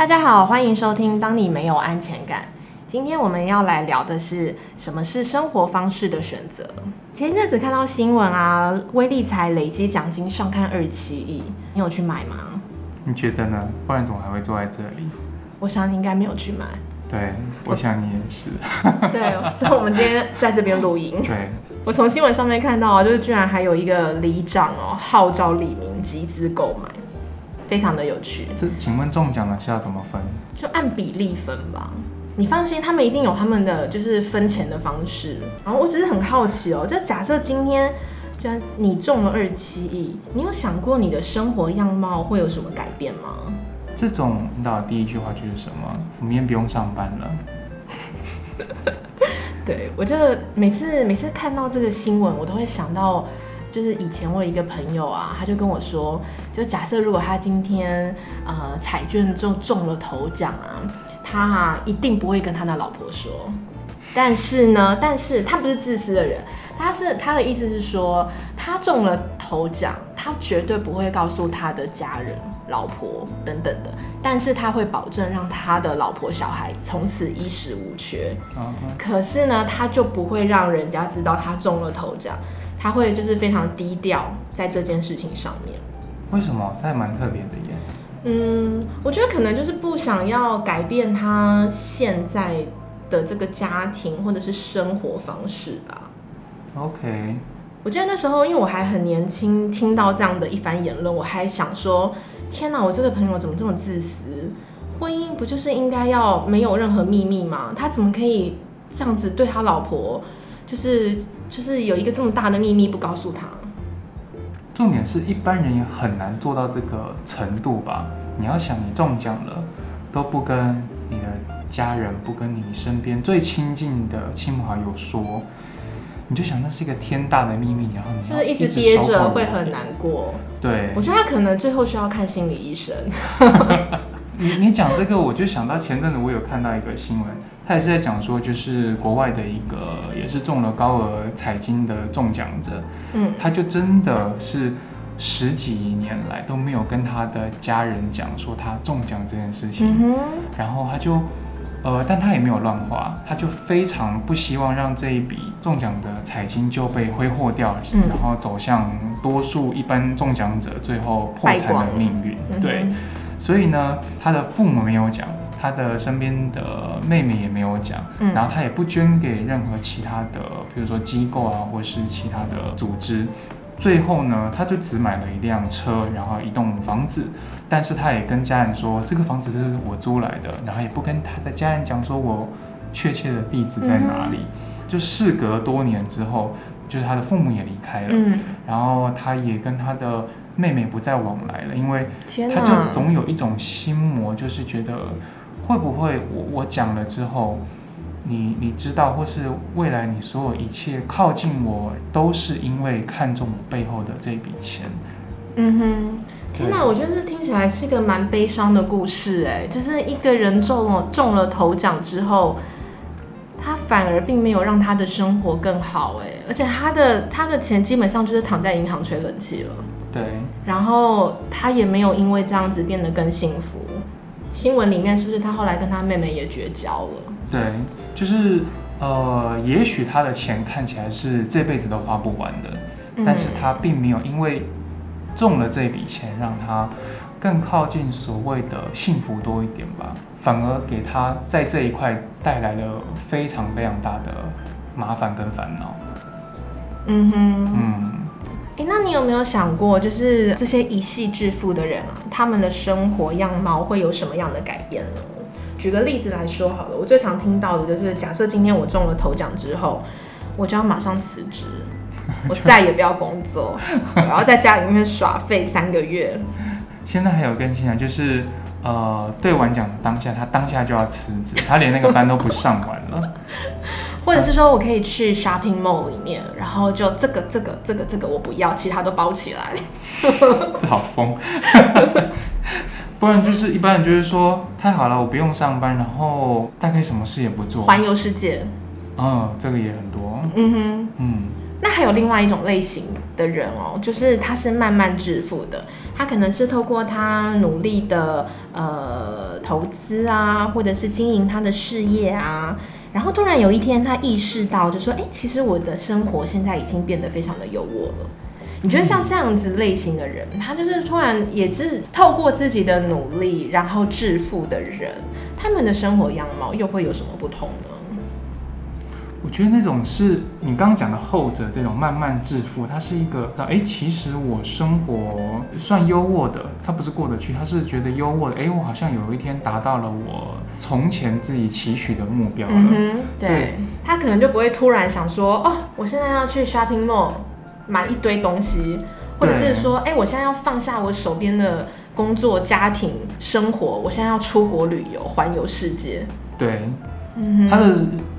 大家好，欢迎收听《当你没有安全感》。今天我们要来聊的是什么是生活方式的选择。前一阵子看到新闻啊，威力才累积奖金上看二七亿，你有去买吗？你觉得呢？不然怎么还会坐在这里？我想你应该没有去买。对，我想你也是。对，所以我们今天在这边录音。对，我从新闻上面看到啊，就是居然还有一个里长哦，号召李明集资购买。非常的有趣。这请问中奖的是要怎么分？就按比例分吧。你放心，他们一定有他们的就是分钱的方式。然后我只是很好奇哦，就假设今天，既然你中了二七亿，你有想过你的生活样貌会有什么改变吗？这种引导的第一句话就是什么？我明天不用上班了。对我就每次每次看到这个新闻，我都会想到。就是以前我有一个朋友啊，他就跟我说，就假设如果他今天呃彩券就中了头奖啊，他啊一定不会跟他的老婆说。但是呢，但是他不是自私的人，他是他的意思是说，他中了头奖，他绝对不会告诉他的家人、老婆等等的，但是他会保证让他的老婆小孩从此衣食无缺。可是呢，他就不会让人家知道他中了头奖。他会就是非常低调在这件事情上面，为什么？他也蛮特别的耶。嗯，我觉得可能就是不想要改变他现在的这个家庭或者是生活方式吧。OK，我记得那时候因为我还很年轻，听到这样的一番言论，我还想说：天哪，我这个朋友怎么这么自私？婚姻不就是应该要没有任何秘密吗？他怎么可以这样子对他老婆？就是。就是有一个这么大的秘密不告诉他。重点是一般人也很难做到这个程度吧？你要想，你中奖了，都不跟你的家人、不跟你身边最亲近的亲朋好友说，你就想那是一个天大的秘密，然后你就是一直憋着会很难过。对，我觉得他可能最后需要看心理医生。你你讲这个，我就想到前阵子我有看到一个新闻。他也是在讲说，就是国外的一个也是中了高额彩金的中奖者，嗯，他就真的是十几年来都没有跟他的家人讲说他中奖这件事情，然后他就，呃，但他也没有乱花，他就非常不希望让这一笔中奖的彩金就被挥霍掉，然后走向多数一般中奖者最后破产的命运，对，所以呢，他的父母没有讲。他的身边的妹妹也没有讲，然后他也不捐给任何其他的，比如说机构啊，或是其他的组织。最后呢，他就只买了一辆车，然后一栋房子，但是他也跟家人说，这个房子是我租来的，然后也不跟他的家人讲说我确切的地址在哪里。就事隔多年之后，就是他的父母也离开了，然后他也跟他的妹妹不再往来了，因为他就总有一种心魔，就是觉得。会不会我我讲了之后，你你知道，或是未来你所有一切靠近我，都是因为看中我背后的这笔钱？嗯哼，天哪，我觉得这听起来是一个蛮悲伤的故事哎，就是一个人中了中了头奖之后，他反而并没有让他的生活更好哎，而且他的他的钱基本上就是躺在银行吹冷气了。对，然后他也没有因为这样子变得更幸福。新闻里面是不是他后来跟他妹妹也绝交了？对，就是呃，也许他的钱看起来是这辈子都花不完的，但是他并没有因为中了这笔钱让他更靠近所谓的幸福多一点吧，反而给他在这一块带来了非常非常大的麻烦跟烦恼。嗯哼，嗯。哎，那你有没有想过，就是这些一夕致富的人啊，他们的生活样貌会有什么样的改变呢？举个例子来说好了，我最常听到的就是，假设今天我中了头奖之后，我就要马上辞职，我再也不要工作，我要在家里面耍废三个月。现在还有更新啊，就是呃，兑完奖当下，他当下就要辞职，他连那个班都不上完了。或者是说我可以去 shopping mall 里面，然后就这个这个这个这个我不要，其他都包起来。这好疯，不然就是一般人就是说太好了，我不用上班，然后大概什么事也不做，环游世界。嗯，这个也很多。嗯哼，嗯，那还有另外一种类型的人哦，就是他是慢慢致富的，他可能是透过他努力的呃投资啊，或者是经营他的事业啊，然后突然有一天他意识到，就说，哎，其实我的生活现在已经变得非常的有我了。你觉得像这样子类型的人，他就是突然也是透过自己的努力然后致富的人，他们的生活样貌又会有什么不同呢？我觉得那种是你刚刚讲的后者，这种慢慢致富，它是一个，哎，其实我生活算优渥的，他不是过得去，他是觉得优渥的，哎，我好像有一天达到了我从前自己期许的目标了。嗯对，他可能就不会突然想说，哦，我现在要去 shopping mall 买一堆东西，或者是说，哎，我现在要放下我手边的工作、家庭、生活，我现在要出国旅游，环游世界。对。他的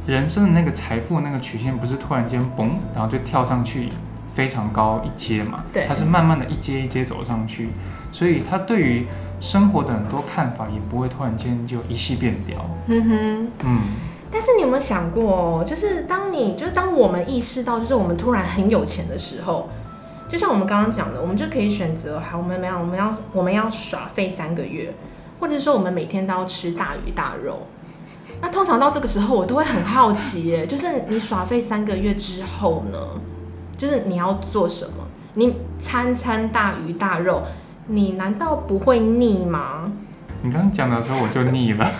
人生的那个财富那个曲线不是突然间嘣，然后就跳上去非常高一阶嘛？对，他是慢慢的一阶一阶走上去，所以他对于生活的很多看法也不会突然间就一系变掉。嗯哼，嗯。但是你有没有想过，就是当你就是当我们意识到，就是我们突然很有钱的时候，就像我们刚刚讲的，我们就可以选择，好，我们没有，我们要我们要耍废三个月，或者说我们每天都要吃大鱼大肉。那通常到这个时候，我都会很好奇耶，就是你耍废三个月之后呢，就是你要做什么？你餐餐大鱼大肉，你难道不会腻吗？你刚刚讲的时候我就腻了，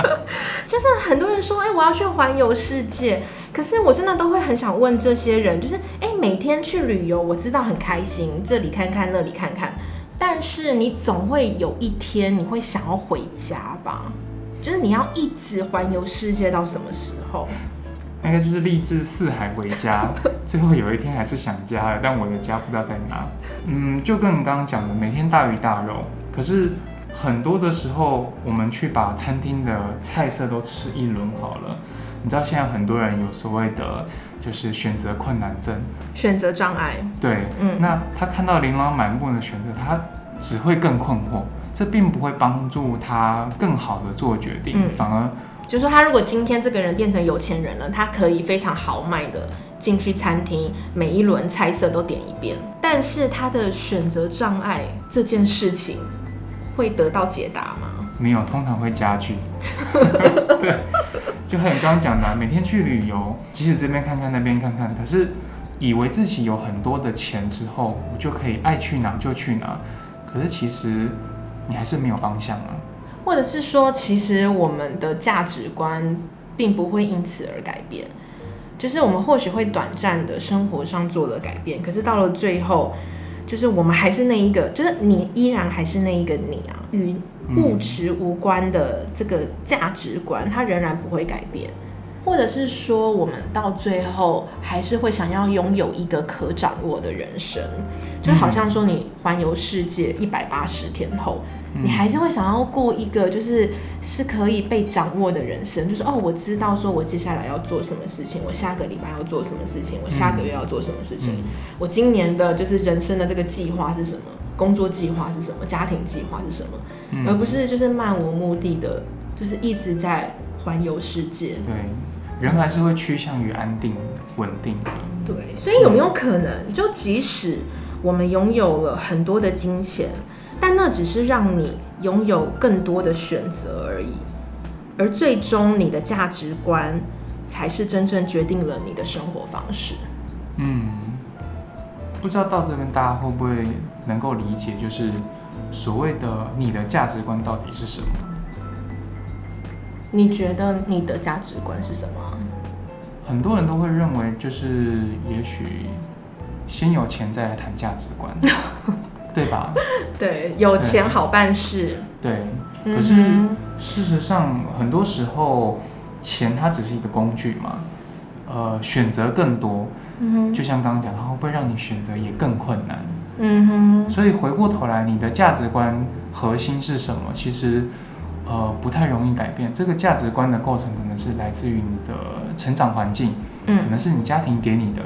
就是很多人说，哎，我要去环游世界，可是我真的都会很想问这些人，就是，哎，每天去旅游，我知道很开心，这里看看，那里看看，但是你总会有一天你会想要回家吧？就是你要一直环游世界到什么时候？应该就是立志四海为家，最后有一天还是想家了，但我的家不知道在哪。嗯，就跟你刚刚讲的，每天大鱼大肉，可是很多的时候，我们去把餐厅的菜色都吃一轮好了。你知道现在很多人有所谓的，就是选择困难症，选择障碍。对，嗯，那他看到琳琅满目的选择，他只会更困惑。这并不会帮助他更好的做决定，反而就是说，他如果今天这个人变成有钱人了，他可以非常豪迈的进去餐厅，每一轮菜色都点一遍。但是他的选择障碍这件事情会得到解答吗？没有，通常会加剧。对，就像你刚刚讲的，每天去旅游，即使这边看看那边看看，可是以为自己有很多的钱之后，我就可以爱去哪就去哪。可是其实。你还是没有方向啊，或者是说，其实我们的价值观并不会因此而改变，就是我们或许会短暂的生活上做了改变，可是到了最后，就是我们还是那一个，就是你依然还是那一个你啊，与物质无关的这个价值观，它仍然不会改变。或者是说，我们到最后还是会想要拥有一个可掌握的人生，就好像说你环游世界一百八十天后，你还是会想要过一个就是是可以被掌握的人生，就是哦，我知道说我接下来要做什么事情，我下个礼拜要做什么事情，我下个月要做什么事情，我今年的就是人生的这个计划是什么，工作计划是什么，家庭计划是什么，而不是就是漫无目的的，就是一直在环游世界。对。人还是会趋向于安定、稳定。对，所以有没有可能，就即使我们拥有了很多的金钱，但那只是让你拥有更多的选择而已，而最终你的价值观才是真正决定了你的生活方式。嗯，不知道到这边大家会不会能够理解，就是所谓的你的价值观到底是什么？你觉得你的价值观是什么？很多人都会认为，就是也许先有钱再来谈价值观，对吧？对，有钱好办事。对，可是事实上，很多时候钱它只是一个工具嘛。呃，选择更多，嗯就像刚刚讲，它会不会让你选择也更困难？嗯哼。所以回过头来，你的价值观核心是什么？其实。呃，不太容易改变。这个价值观的构成可能是来自于你的成长环境，嗯，可能是你家庭给你的，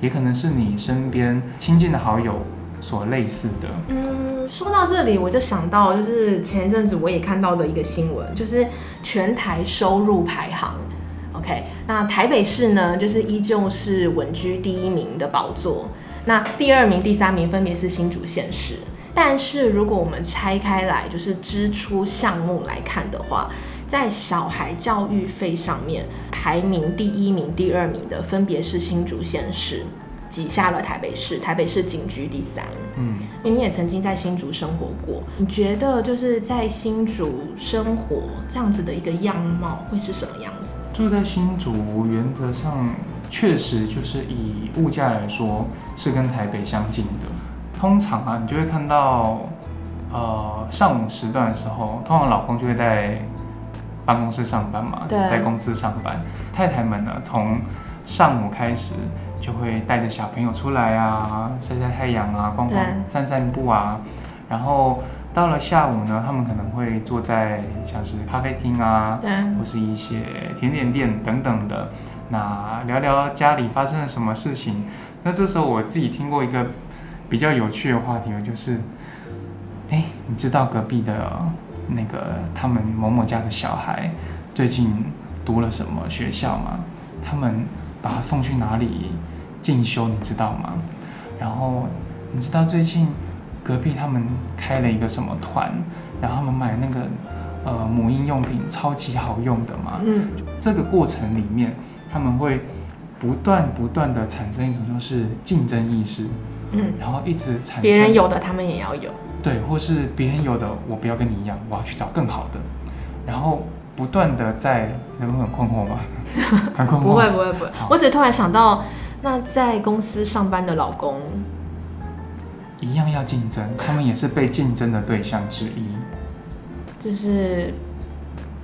也可能是你身边亲近的好友所类似的。嗯，说到这里，我就想到，就是前一阵子我也看到的一个新闻，就是全台收入排行 OK，那台北市呢，就是依旧是稳居第一名的宝座。那第二名、第三名分别是新竹县市。但是如果我们拆开来，就是支出项目来看的话，在小孩教育费上面，排名第一名、第二名的分别是新竹县市，挤下了台北市，台北市仅居第三。嗯，你也曾经在新竹生活过，你觉得就是在新竹生活这样子的一个样貌会是什么样子？住在新竹，原则上确实就是以物价来说是跟台北相近的。通常啊，你就会看到，呃，上午时段的时候，通常老公就会在。办公室上班嘛，在公司上班，太太们呢，从上午开始就会带着小朋友出来啊，晒晒太阳啊，逛逛、散散步啊，然后到了下午呢，他们可能会坐在像是咖啡厅啊，或是一些甜点店等等的，那聊聊家里发生了什么事情。那这时候我自己听过一个比较有趣的话题，就是，哎，你知道隔壁的？那个他们某某家的小孩最近读了什么学校吗？他们把他送去哪里进修，你知道吗？然后你知道最近隔壁他们开了一个什么团，然后他们买那个呃母婴用品超级好用的嘛？嗯，这个过程里面他们会不断不断的产生一种就是竞争意识，嗯，然后一直产生别人有的他们也要有。对，或是别人有的，我不要跟你一样，我要去找更好的，然后不断的在，你会很困惑吗？很困惑。不会不会不会，我只是突然想到，那在公司上班的老公，一样要竞争，他们也是被竞争的对象之一。就是，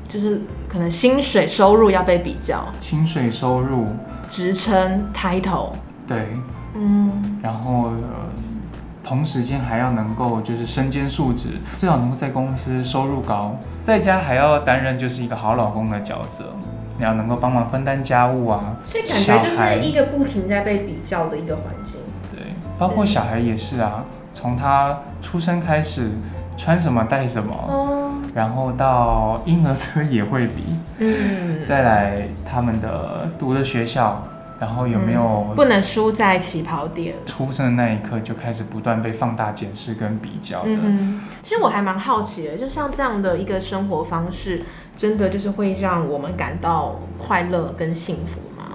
就是可能薪水收入要被比较，薪水收入，职称 title，对，嗯，然后。同时间还要能够就是身兼数职，最好能够在公司收入高，在家还要担任就是一个好老公的角色，你要能够帮忙分担家务啊。所以感觉就是一个不停在被比较的一个环境。对，包括小孩也是啊，从他出生开始，穿什么带什么，然后到婴儿车也会比，嗯，再来他们的读的学校。然后有没有不能输在起跑点？出生的那一刻就开始不断被放大、检视跟比较的。嗯，其实我还蛮好奇的，就像这样的一个生活方式，真的就是会让我们感到快乐跟幸福吗？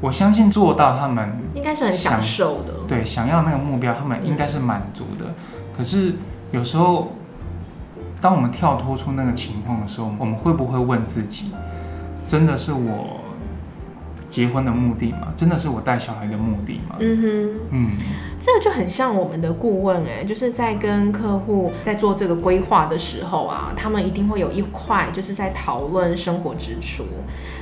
我相信做到，他们应该是很享受的。对，想要那个目标，他们应该是满足的。可是有时候，当我们跳脱出那个情况的时候，我们会不会问自己：真的是我？结婚的目的嘛，真的是我带小孩的目的嘛？嗯哼，嗯，这个就很像我们的顾问哎，就是在跟客户在做这个规划的时候啊，他们一定会有一块就是在讨论生活支出。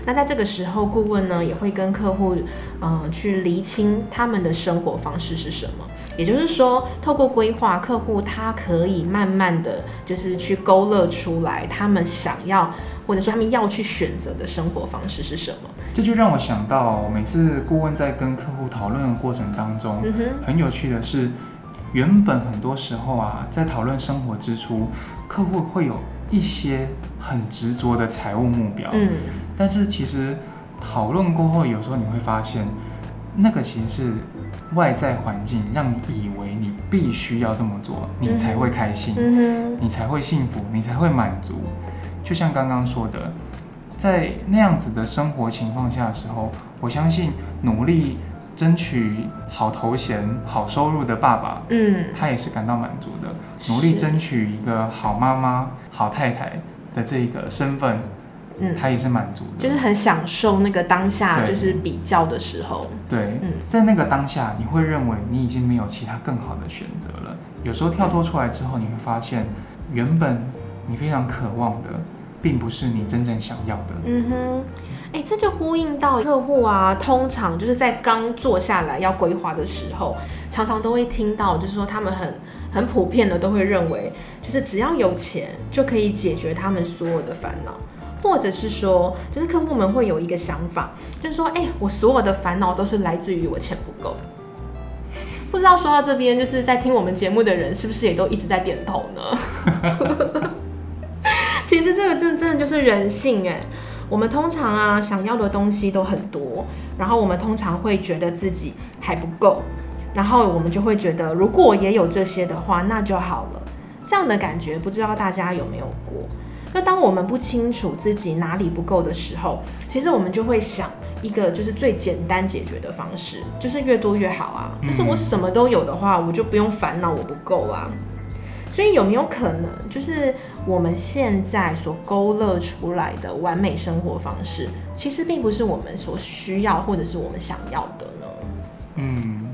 那在这个时候，顾问呢也会跟客户嗯去厘清他们的生活方式是什么。也就是说，透过规划，客户他可以慢慢的就是去勾勒出来他们想要或者说他们要去选择的生活方式是什么。这就让我想到，每次顾问在跟客户讨论的过程当中，很有趣的是，原本很多时候啊，在讨论生活支出，客户会有一些很执着的财务目标，嗯，但是其实讨论过后，有时候你会发现，那个其实是。外在环境让你以为你必须要这么做，你才会开心，你才会幸福，你才会满足。就像刚刚说的，在那样子的生活情况下的时候，我相信努力争取好头衔、好收入的爸爸，嗯，他也是感到满足的。努力争取一个好妈妈、好太太的这个身份。嗯，他也是满足的，就是很享受那个当下，就是比较的时候。对，嗯，在那个当下，你会认为你已经没有其他更好的选择了。有时候跳脱出来之后，你会发现，原本你非常渴望的，并不是你真正想要的。嗯哼，哎，这就呼应到客户啊，通常就是在刚坐下来要规划的时候，常常都会听到，就是说他们很很普遍的都会认为，就是只要有钱就可以解决他们所有的烦恼。或者是说，就是客户们会有一个想法，就是说，哎，我所有的烦恼都是来自于我钱不够。不知道说到这边，就是在听我们节目的人，是不是也都一直在点头呢？其实这个真真的就是人性哎。我们通常啊想要的东西都很多，然后我们通常会觉得自己还不够，然后我们就会觉得如果也有这些的话，那就好了。这样的感觉不知道大家有没有过？那当我们不清楚自己哪里不够的时候，其实我们就会想一个就是最简单解决的方式，就是越多越好啊。就是我什么都有的话，我就不用烦恼我不够啦。所以有没有可能，就是我们现在所勾勒出来的完美生活方式，其实并不是我们所需要或者是我们想要的呢？嗯，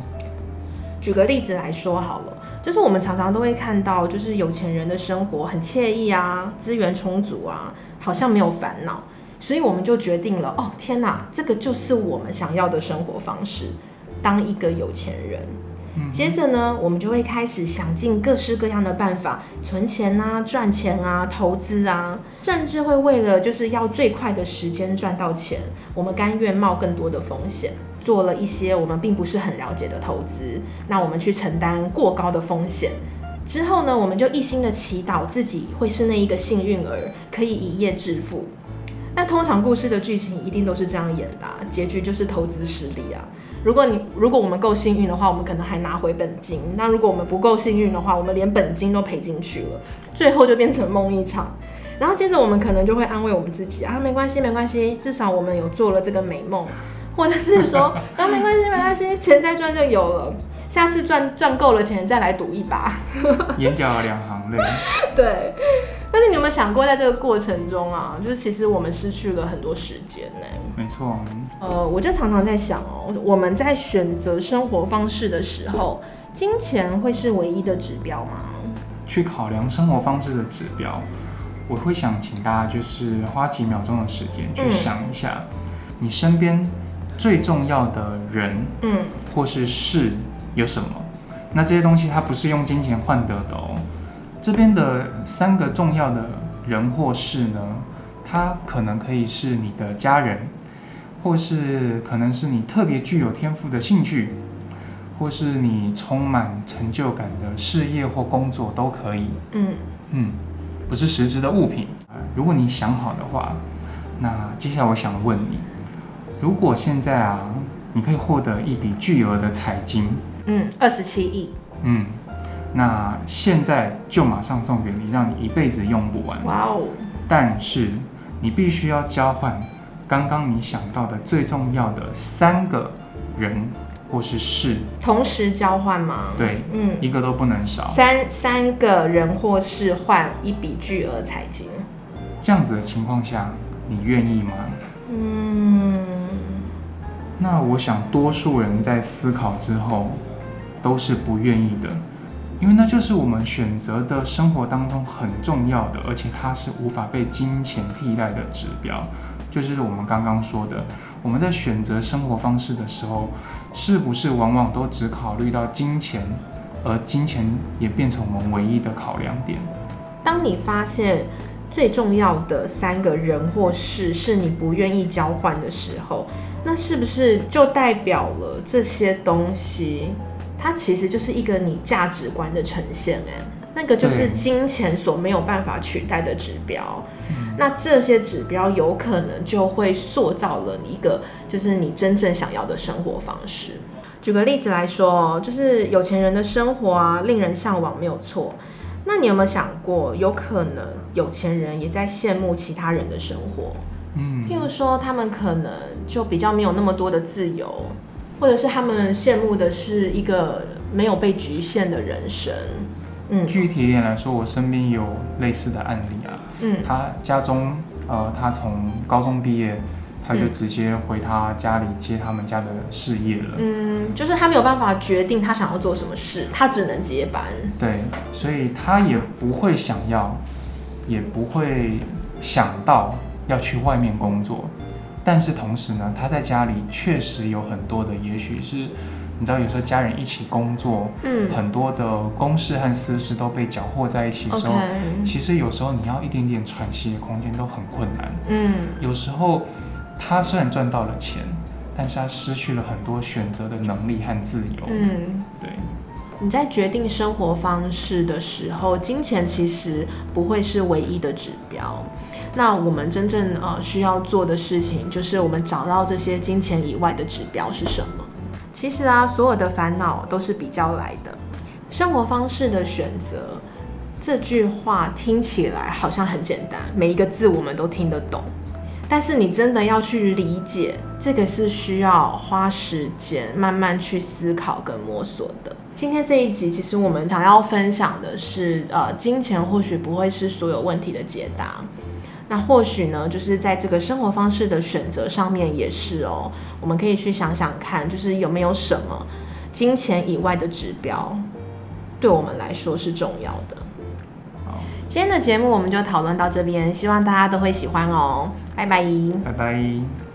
举个例子来说好了，就是我们常常都会看到，就是有钱人的生活很惬意啊，资源充足啊，好像没有烦恼，所以我们就决定了，哦天哪，这个就是我们想要的生活方式，当一个有钱人。接着呢，我们就会开始想尽各式各样的办法存钱啊、赚钱啊、投资啊，甚至会为了就是要最快的时间赚到钱，我们甘愿冒更多的风险，做了一些我们并不是很了解的投资。那我们去承担过高的风险之后呢，我们就一心的祈祷自己会是那一个幸运儿，可以一夜致富。那通常故事的剧情一定都是这样演的，结局就是投资失利啊。如果你如果我们够幸运的话，我们可能还拿回本金。那如果我们不够幸运的话，我们连本金都赔进去了，最后就变成梦一场。然后接着我们可能就会安慰我们自己啊，没关系没关系，至少我们有做了这个美梦，或者是说 啊没关系没关系，钱再赚就有了，下次赚赚够了钱再来赌一把。眼角两行泪。对。但是你有没有想过，在这个过程中啊，就是其实我们失去了很多时间呢？没错。呃，我就常常在想哦，我们在选择生活方式的时候，金钱会是唯一的指标吗？去考量生活方式的指标，我会想请大家就是花几秒钟的时间去想一下，你身边最重要的人，嗯，或是事有什么？那这些东西它不是用金钱换得的哦。这边的三个重要的人或事呢，它可能可以是你的家人，或是可能是你特别具有天赋的兴趣，或是你充满成就感的事业或工作都可以。嗯嗯，不是实质的物品。如果你想好的话，那接下来我想问你，如果现在啊，你可以获得一笔巨额的彩金，嗯，二十七亿，嗯。那现在就马上送给你，让你一辈子用不完。哇哦！但是你必须要交换刚刚你想到的最重要的三个人或是事，同时交换吗？对，嗯，一个都不能少。三三个人或是换一笔巨额彩金，这样子的情况下，你愿意吗？嗯，那我想多数人在思考之后都是不愿意的。因为那就是我们选择的生活当中很重要的，而且它是无法被金钱替代的指标。就是我们刚刚说的，我们在选择生活方式的时候，是不是往往都只考虑到金钱，而金钱也变成我们唯一的考量点？当你发现最重要的三个人或事是你不愿意交换的时候，那是不是就代表了这些东西？它其实就是一个你价值观的呈现，哎，那个就是金钱所没有办法取代的指标。那这些指标有可能就会塑造了你一个，就是你真正想要的生活方式。举个例子来说，就是有钱人的生活啊，令人向往，没有错。那你有没有想过，有可能有钱人也在羡慕其他人的生活？嗯，譬如说，他们可能就比较没有那么多的自由。或者是他们羡慕的是一个没有被局限的人生。嗯，具体一点来说，我身边有类似的案例啊。嗯，他家中，呃，他从高中毕业，他就直接回他家里接他们家的事业了。嗯，就是他没有办法决定他想要做什么事，他只能接班。对，所以他也不会想要，也不会想到要去外面工作。但是同时呢，他在家里确实有很多的，也许是你知道，有时候家人一起工作，嗯，很多的公事和私事都被搅和在一起的时候，其实有时候你要一点点喘息的空间都很困难。嗯，有时候他虽然赚到了钱，但是他失去了很多选择的能力和自由。嗯，对。你在决定生活方式的时候，金钱其实不会是唯一的指标。那我们真正呃需要做的事情，就是我们找到这些金钱以外的指标是什么。其实啊，所有的烦恼都是比较来的。生活方式的选择，这句话听起来好像很简单，每一个字我们都听得懂。但是你真的要去理解，这个是需要花时间慢慢去思考跟摸索的。今天这一集，其实我们想要分享的是，呃，金钱或许不会是所有问题的解答。那或许呢，就是在这个生活方式的选择上面也是哦。我们可以去想想看，就是有没有什么金钱以外的指标，对我们来说是重要的。今天的节目我们就讨论到这边，希望大家都会喜欢哦。拜拜。拜拜。